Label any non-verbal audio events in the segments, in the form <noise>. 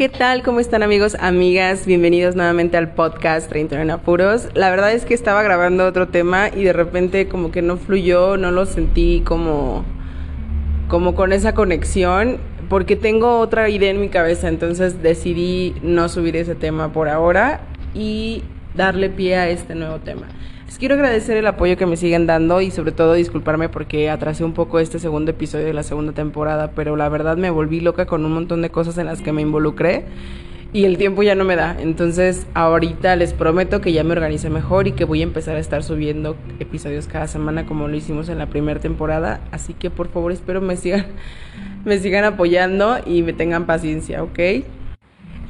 ¿Qué tal? ¿Cómo están amigos, amigas? Bienvenidos nuevamente al podcast 30 en apuros. La verdad es que estaba grabando otro tema y de repente como que no fluyó, no lo sentí como como con esa conexión porque tengo otra idea en mi cabeza, entonces decidí no subir ese tema por ahora y darle pie a este nuevo tema. Les quiero agradecer el apoyo que me siguen dando y sobre todo disculparme porque atrasé un poco este segundo episodio de la segunda temporada, pero la verdad me volví loca con un montón de cosas en las que me involucré y el tiempo ya no me da. Entonces ahorita les prometo que ya me organicé mejor y que voy a empezar a estar subiendo episodios cada semana como lo hicimos en la primera temporada. Así que por favor espero me sigan, <laughs> me sigan apoyando y me tengan paciencia, ¿ok?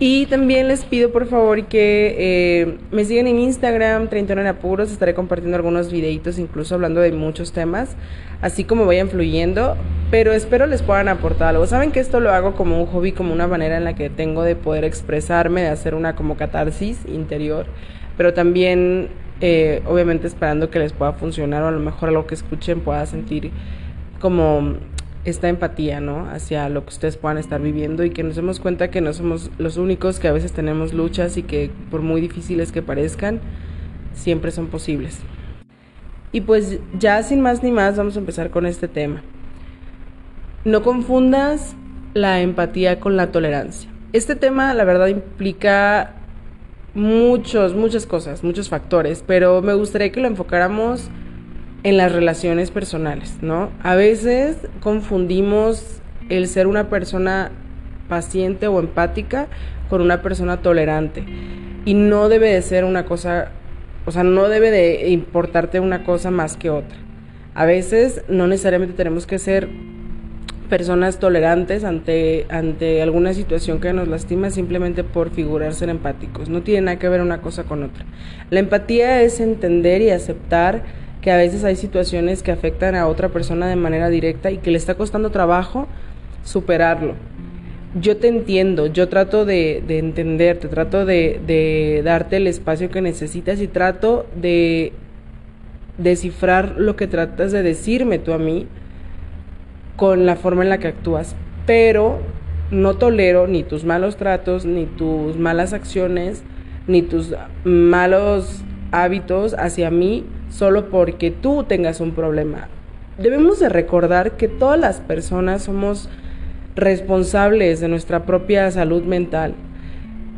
Y también les pido por favor que eh, me sigan en Instagram, 31 en apuros, estaré compartiendo algunos videitos incluso hablando de muchos temas, así como vayan fluyendo, pero espero les puedan aportar algo. Saben que esto lo hago como un hobby, como una manera en la que tengo de poder expresarme, de hacer una como catarsis interior, pero también eh, obviamente esperando que les pueda funcionar o a lo mejor a lo que escuchen pueda sentir como esta empatía, ¿no? Hacia lo que ustedes puedan estar viviendo y que nos demos cuenta que no somos los únicos, que a veces tenemos luchas y que por muy difíciles que parezcan, siempre son posibles. Y pues ya sin más ni más vamos a empezar con este tema. No confundas la empatía con la tolerancia. Este tema la verdad implica muchos, muchas cosas, muchos factores, pero me gustaría que lo enfocáramos en las relaciones personales, ¿no? A veces confundimos el ser una persona paciente o empática con una persona tolerante y no debe de ser una cosa, o sea, no debe de importarte una cosa más que otra. A veces no necesariamente tenemos que ser personas tolerantes ante, ante alguna situación que nos lastima simplemente por figurar ser empáticos. No tiene nada que ver una cosa con otra. La empatía es entender y aceptar que a veces hay situaciones que afectan a otra persona de manera directa y que le está costando trabajo superarlo. Yo te entiendo, yo trato de, de entenderte, trato de, de darte el espacio que necesitas y trato de descifrar lo que tratas de decirme tú a mí con la forma en la que actúas. Pero no tolero ni tus malos tratos, ni tus malas acciones, ni tus malos hábitos hacia mí solo porque tú tengas un problema. Debemos de recordar que todas las personas somos responsables de nuestra propia salud mental.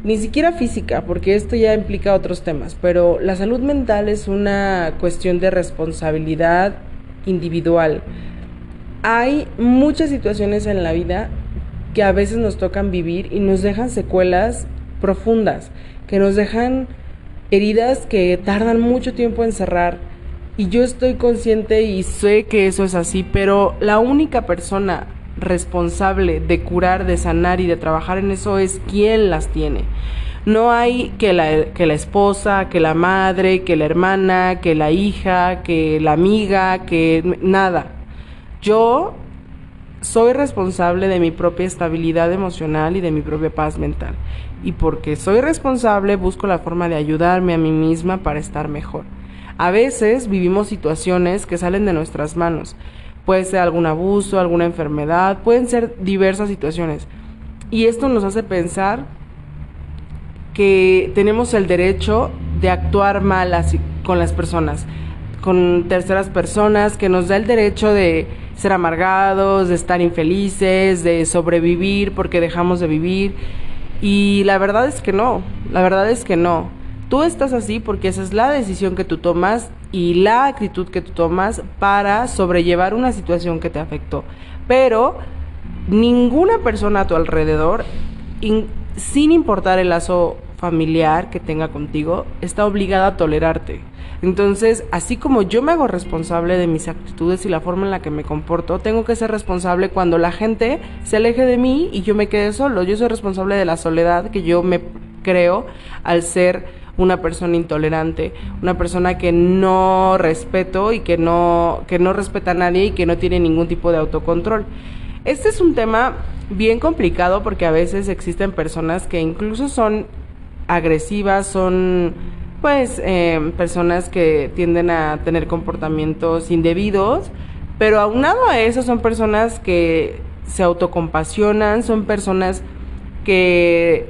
Ni siquiera física, porque esto ya implica otros temas, pero la salud mental es una cuestión de responsabilidad individual. Hay muchas situaciones en la vida que a veces nos tocan vivir y nos dejan secuelas profundas, que nos dejan heridas que tardan mucho tiempo en cerrar. Y yo estoy consciente y sé que eso es así, pero la única persona responsable de curar, de sanar y de trabajar en eso es quien las tiene. No hay que la, que la esposa, que la madre, que la hermana, que la hija, que la amiga, que nada. Yo soy responsable de mi propia estabilidad emocional y de mi propia paz mental y porque soy responsable busco la forma de ayudarme a mí misma para estar mejor. A veces vivimos situaciones que salen de nuestras manos. Puede ser algún abuso, alguna enfermedad, pueden ser diversas situaciones. Y esto nos hace pensar que tenemos el derecho de actuar mal así, con las personas, con terceras personas, que nos da el derecho de ser amargados, de estar infelices, de sobrevivir porque dejamos de vivir y la verdad es que no, la verdad es que no. Tú estás así porque esa es la decisión que tú tomas y la actitud que tú tomas para sobrellevar una situación que te afectó. Pero ninguna persona a tu alrededor, sin importar el lazo familiar que tenga contigo, está obligada a tolerarte. Entonces, así como yo me hago responsable de mis actitudes y la forma en la que me comporto, tengo que ser responsable cuando la gente se aleje de mí y yo me quede solo. Yo soy responsable de la soledad que yo me creo al ser una persona intolerante, una persona que no respeto y que no, que no respeta a nadie y que no tiene ningún tipo de autocontrol. Este es un tema bien complicado porque a veces existen personas que incluso son agresivas, son pues eh, personas que tienden a tener comportamientos indebidos, pero aunado a eso son personas que se autocompasionan, son personas que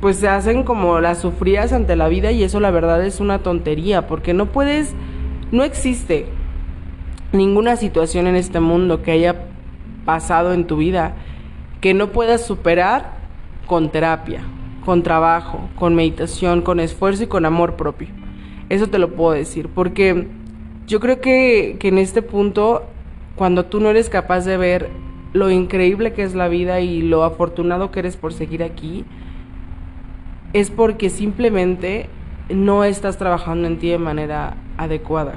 pues se hacen como las sufridas ante la vida y eso la verdad es una tontería, porque no puedes, no existe ninguna situación en este mundo que haya pasado en tu vida que no puedas superar con terapia, con trabajo, con meditación, con esfuerzo y con amor propio. Eso te lo puedo decir, porque yo creo que, que en este punto, cuando tú no eres capaz de ver lo increíble que es la vida y lo afortunado que eres por seguir aquí, es porque simplemente no estás trabajando en ti de manera adecuada.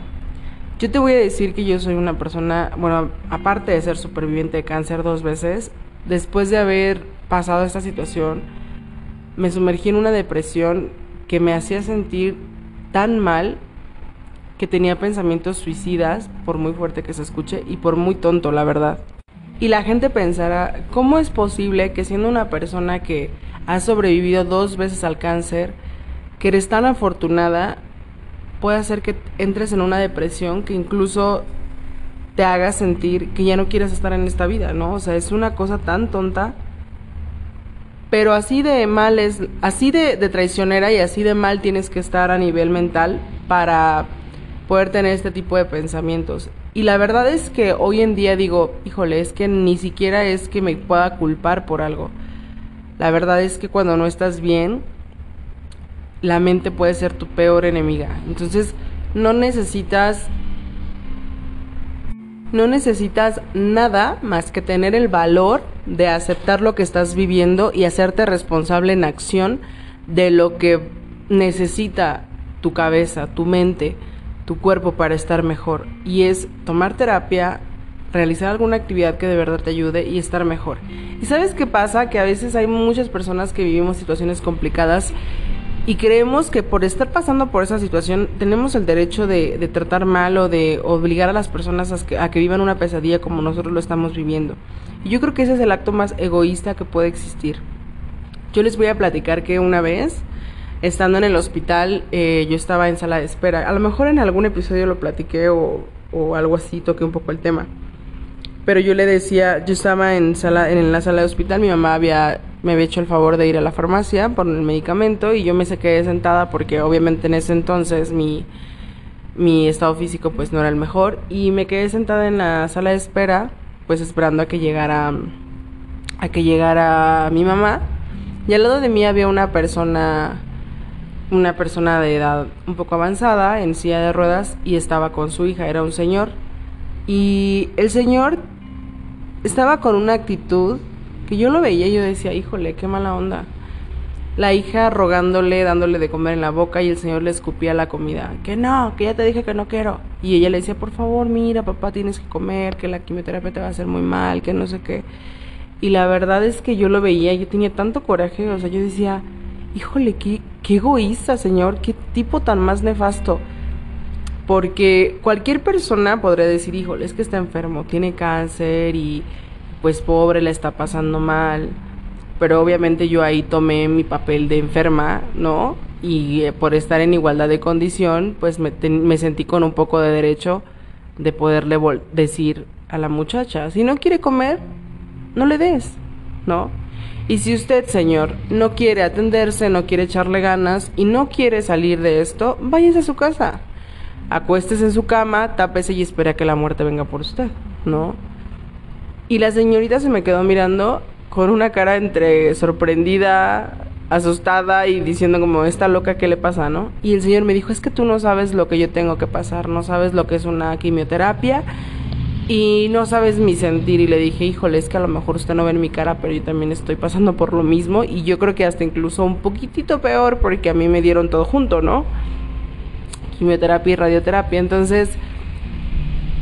Yo te voy a decir que yo soy una persona, bueno, aparte de ser superviviente de cáncer dos veces, después de haber pasado esta situación, me sumergí en una depresión que me hacía sentir tan mal que tenía pensamientos suicidas, por muy fuerte que se escuche, y por muy tonto, la verdad. Y la gente pensará, ¿cómo es posible que siendo una persona que has sobrevivido dos veces al cáncer, que eres tan afortunada, puede hacer que entres en una depresión que incluso te haga sentir que ya no quieres estar en esta vida, ¿no? O sea, es una cosa tan tonta. Pero así de mal es, así de, traicionera y así de mal tienes que estar a nivel mental para poder tener este tipo de pensamientos. Y la verdad es que hoy en día digo, híjole, es que ni siquiera es que me pueda culpar por algo. La verdad es que cuando no estás bien, la mente puede ser tu peor enemiga. Entonces, no necesitas no necesitas nada más que tener el valor de aceptar lo que estás viviendo y hacerte responsable en acción de lo que necesita tu cabeza, tu mente, tu cuerpo para estar mejor. Y es tomar terapia, realizar alguna actividad que de verdad te ayude y estar mejor. ¿Y sabes qué pasa? Que a veces hay muchas personas que vivimos situaciones complicadas y creemos que por estar pasando por esa situación tenemos el derecho de, tratar mal o de obligar a las personas a que, a que vivan una pesadilla como nosotros lo estamos viviendo. Y yo creo que ese es el acto más egoísta que puede existir. Yo les voy a platicar que una vez, estando en el hospital, eh, yo estaba en sala de espera. A lo mejor en algún episodio lo platiqué o, o algo así, toqué un poco el tema pero yo le decía, yo estaba en sala en la sala de hospital, mi mamá había me había hecho el favor de ir a la farmacia por el medicamento y yo me quedé sentada porque obviamente en ese entonces mi mi estado físico pues no era el mejor y me quedé sentada en la sala de espera pues esperando a que llegara a que llegara mi mamá y al lado de mí había una persona una persona de edad un poco avanzada en silla de ruedas y estaba con su hija, era un señor y el señor estaba con una actitud que yo lo veía y yo decía, híjole, qué mala onda. La hija rogándole, dándole de comer en la boca y el señor le escupía la comida. Que no, que ya te dije que no quiero. Y ella le decía, por favor, mira, papá, tienes que comer, que la quimioterapia te va a hacer muy mal, que no sé qué. Y la verdad es que yo lo veía yo tenía tanto coraje, o sea, yo decía, híjole, qué, qué egoísta, señor, qué tipo tan más nefasto. Porque cualquier persona podría decir, híjole, es que está enfermo, tiene cáncer y pues pobre, le está pasando mal. Pero obviamente yo ahí tomé mi papel de enferma, ¿no? Y eh, por estar en igualdad de condición, pues me, me sentí con un poco de derecho de poderle decir a la muchacha, si no quiere comer, no le des, ¿no? Y si usted, señor, no quiere atenderse, no quiere echarle ganas y no quiere salir de esto, váyase a su casa acuéstese en su cama, tápese y espera que la muerte venga por usted, ¿no? Y la señorita se me quedó mirando con una cara entre sorprendida, asustada y diciendo como, esta loca, ¿qué le pasa, no? Y el señor me dijo, es que tú no sabes lo que yo tengo que pasar, no sabes lo que es una quimioterapia y no sabes mi sentir. Y le dije, híjole, es que a lo mejor usted no ve en mi cara, pero yo también estoy pasando por lo mismo y yo creo que hasta incluso un poquitito peor porque a mí me dieron todo junto, ¿no? quimioterapia y radioterapia. Entonces,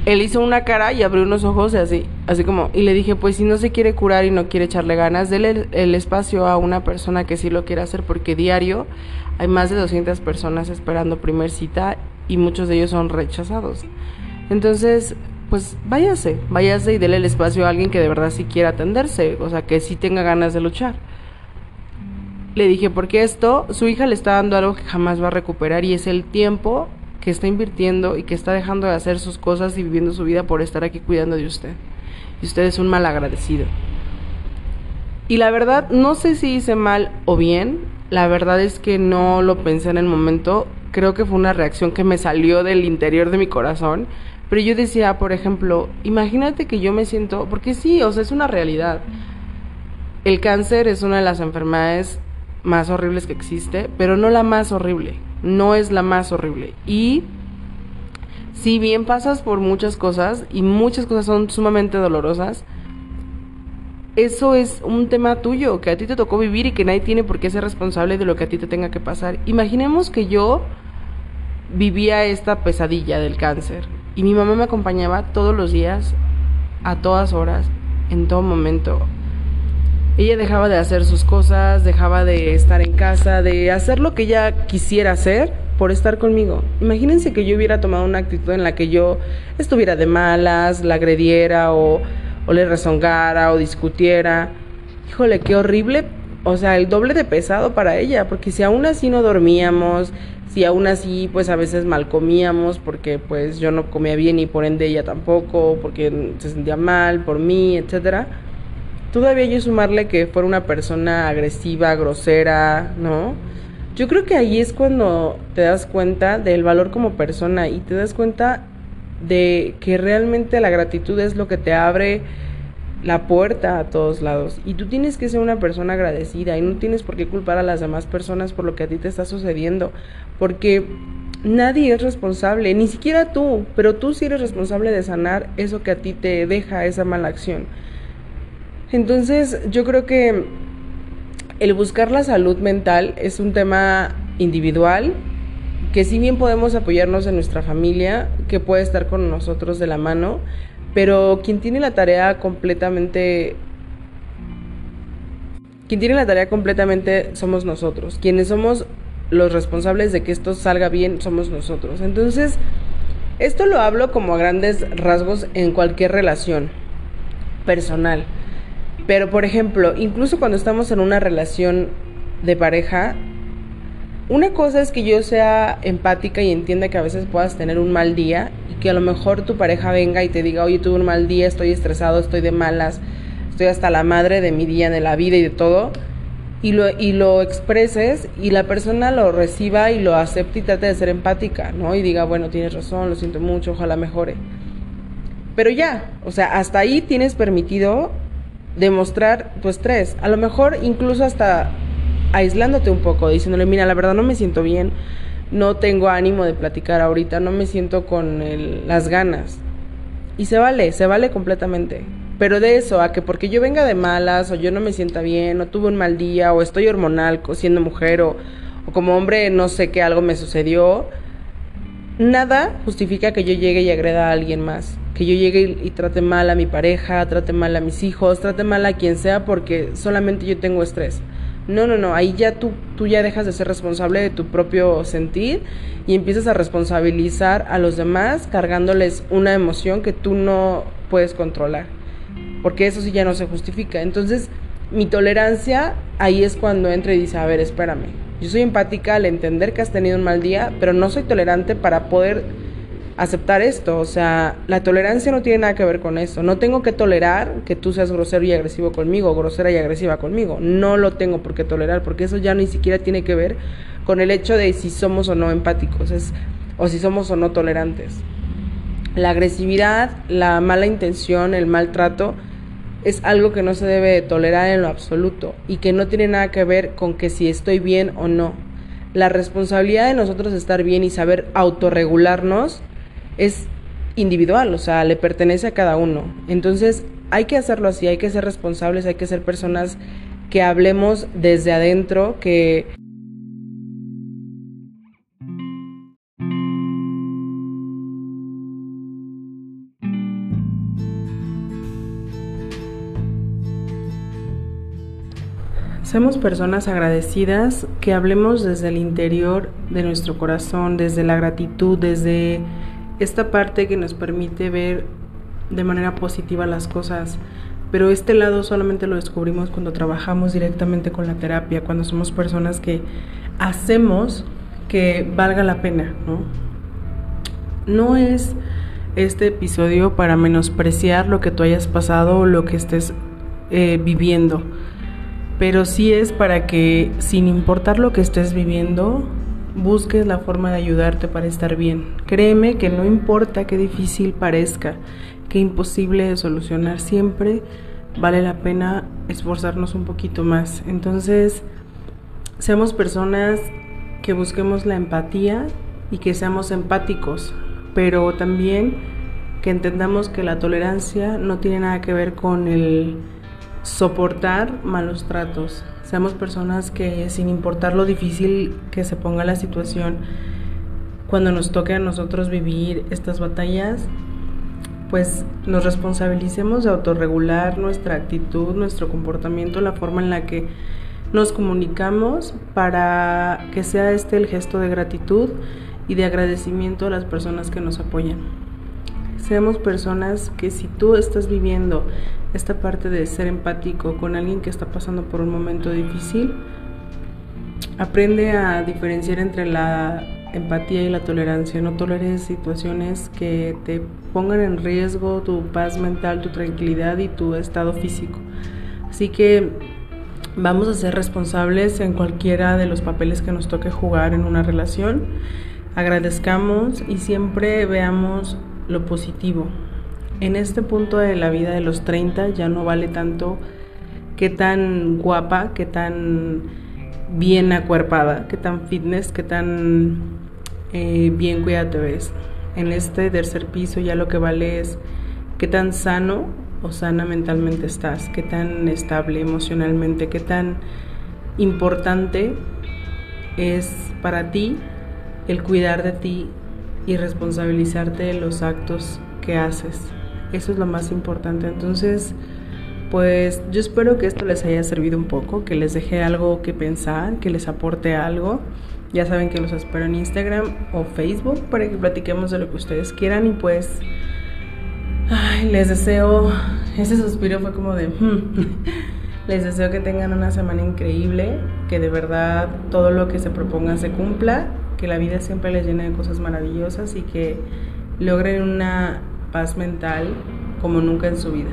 él hizo una cara y abrió unos ojos así, así como, y le dije, pues si no se quiere curar y no quiere echarle ganas, déle el, espacio a una persona que sí lo quiera hacer, porque diario hay más de 200 personas esperando primer cita y muchos de ellos son rechazados. Entonces, pues váyase, váyase y déle el espacio a alguien que de verdad sí quiera atenderse, o sea, que sí tenga ganas de luchar. Le dije, porque esto, su hija le está dando algo que jamás va a recuperar y es el tiempo que está invirtiendo y que está dejando de hacer sus cosas y viviendo su vida por estar aquí cuidando de usted. Y usted es un mal agradecido. Y la verdad, no sé si hice mal o bien. La verdad es que no lo pensé en el momento. Creo que fue una reacción que me salió del interior de mi corazón. Pero yo decía, por ejemplo, imagínate que yo me siento, porque sí, o sea, es una realidad. El cáncer es una de las enfermedades más horribles que existe, pero no la más horrible. No es la más horrible. Y si bien pasas por muchas cosas y muchas cosas son sumamente dolorosas, eso es un tema tuyo que a ti te tocó vivir y que nadie tiene por qué ser responsable de lo que a ti te tenga que pasar. Imaginemos que yo vivía esta pesadilla del cáncer y mi mamá me acompañaba todos los días, a todas horas, en todo momento. Ella dejaba de hacer sus cosas, dejaba de estar en casa, de hacer lo que ella quisiera hacer por estar conmigo. Imagínense que yo hubiera tomado una actitud en la que yo estuviera de malas, la agrediera o, le rezongara o discutiera. Híjole, qué horrible, o sea, el doble de pesado para ella, porque si aún así no dormíamos, si aún así pues a veces mal comíamos porque pues yo no comía bien y por ende ella tampoco, porque se sentía mal por mí, etcétera. Todavía yo sumarle que fuera una persona agresiva, grosera, ¿no? Yo creo que ahí es cuando te das cuenta del valor como persona y te das cuenta de que realmente la gratitud es lo que te abre la puerta a todos lados. Y tú tienes que ser una persona agradecida y no tienes por qué culpar a las demás personas por lo que a ti te está sucediendo. Porque nadie es responsable, ni siquiera tú, pero tú sí eres responsable de sanar eso que a ti te deja esa mala acción. Entonces yo creo que el buscar la salud mental es un tema individual, que si bien podemos apoyarnos en nuestra familia, que puede estar con nosotros de la mano, pero quien tiene la tarea completamente quien tiene la tarea completamente somos nosotros. Quienes somos los responsables de que esto salga bien somos nosotros. Entonces, esto lo hablo como a grandes rasgos en cualquier relación personal. Pero, por ejemplo, incluso cuando estamos en una relación de pareja, una cosa es que yo sea empática y entienda que a veces puedas tener un mal día que a lo mejor tu pareja venga y te diga, oye, tuve un mal día, estoy estresado, estoy de malas, estoy hasta la madre de mi día, de la vida y de todo, y lo, y lo expreses y la persona lo reciba y lo acepte y trate de ser empática, ¿no? Y diga, bueno, tienes razón, lo siento mucho, ojalá mejore. Pero ya, o sea, hasta ahí tienes permitido demostrar tu estrés. A lo mejor incluso hasta aislándote un poco, diciéndole, mira, la verdad no me siento bien, no tengo ánimo de platicar ahorita, no me siento con las ganas. Y se vale, se vale completamente. Pero de eso, a que porque yo venga de malas, o yo no me sienta bien, o tuve un mal día, o estoy hormonal siendo mujer, o, o como hombre no sé qué algo me sucedió, nada justifica que yo llegue y agreda a alguien más. Que yo llegue y, trate mal a mi pareja, trate mal a mis hijos, trate mal a quien sea porque solamente yo tengo estrés. No, no, no, ahí ya tú, tú ya dejas de ser responsable de tu propio sentir y empiezas a responsabilizar a los demás cargándoles una emoción que tú no puedes controlar. Porque eso sí ya no se justifica. Entonces, mi tolerancia ahí es cuando entra y dice, a ver, espérame. Yo soy empática al entender que has tenido un mal día, pero no soy tolerante para poder aceptar esto. O sea, la tolerancia no tiene nada que ver con eso. No tengo que tolerar que tú seas grosero y agresivo conmigo, grosera y agresiva conmigo. No lo tengo por qué tolerar, porque eso ya ni siquiera tiene que ver con el hecho de si somos o no empáticos, es, o si somos o no tolerantes. La agresividad, la mala intención, el maltrato, es algo que no se debe tolerar en lo absoluto y que no tiene nada que ver con que si estoy bien o no. La responsabilidad de nosotros estar bien y saber autorregularnos es individual, o sea, le pertenece a cada uno. Entonces, hay que hacerlo así, hay que ser responsables, hay que ser personas que hablemos desde adentro, que Seamos personas agradecidas, que hablemos desde el interior de nuestro corazón, desde la gratitud, desde esta parte que nos permite ver de manera positiva las cosas, pero este lado solamente lo descubrimos cuando trabajamos directamente con la terapia, cuando somos personas que hacemos que valga la pena, ¿no? No es este episodio para menospreciar lo que tú hayas pasado o lo que estés eh, viviendo. pero sí es para que, sin importar lo que estés viviendo, busques la forma de ayudarte para estar bien. Créeme que no importa qué difícil parezca, qué imposible de solucionar, siempre vale la pena esforzarnos un poquito más. Entonces, seamos personas que busquemos la empatía y que seamos empáticos, pero también que entendamos que la tolerancia no tiene nada que ver con el soportar malos tratos. Seamos personas que sin importar lo difícil que se ponga la situación, cuando nos toque a nosotros vivir estas batallas, pues nos responsabilicemos de autorregular nuestra actitud, nuestro comportamiento, la forma en la que nos comunicamos para que sea este el gesto de gratitud y de agradecimiento a las personas que nos apoyan. Seamos personas que si tú estás viviendo esta parte de ser empático con alguien que está pasando por un momento difícil, aprende a diferenciar entre la empatía y la tolerancia. No toleres situaciones que te pongan en riesgo tu paz mental, tu tranquilidad y tu estado físico. Así que vamos a ser responsables en cualquiera de los papeles que nos toque jugar en una relación. Agradezcamos y siempre veamos lo positivo. En este punto de la vida de los 30 ya no vale tanto qué tan guapa, qué tan bien acuerpada, qué tan fitness, qué tan eh, bien cuidada te ves. En este tercer piso ya lo que vale es qué tan sano o sana mentalmente estás, qué tan estable emocionalmente, qué tan importante es para ti el cuidar de ti y responsabilizarte de los actos que haces. Eso es lo más importante. Entonces, pues yo espero que esto les haya servido un poco, que les deje algo que pensar, que les aporte algo. Ya saben que los espero en Instagram o Facebook para que platiquemos de lo que ustedes quieran y pues ay, les deseo, ese suspiro fue como de, hmm. <laughs> les deseo que tengan una semana increíble, que de verdad todo lo que se proponga se cumpla, que la vida siempre les llene de cosas maravillosas y que logren una paz mental como nunca en su vida.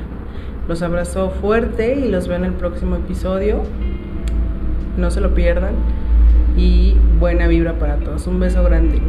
Los abrazo fuerte y los veo en el próximo episodio. No se lo pierdan y buena vibra para todos. Un beso grande.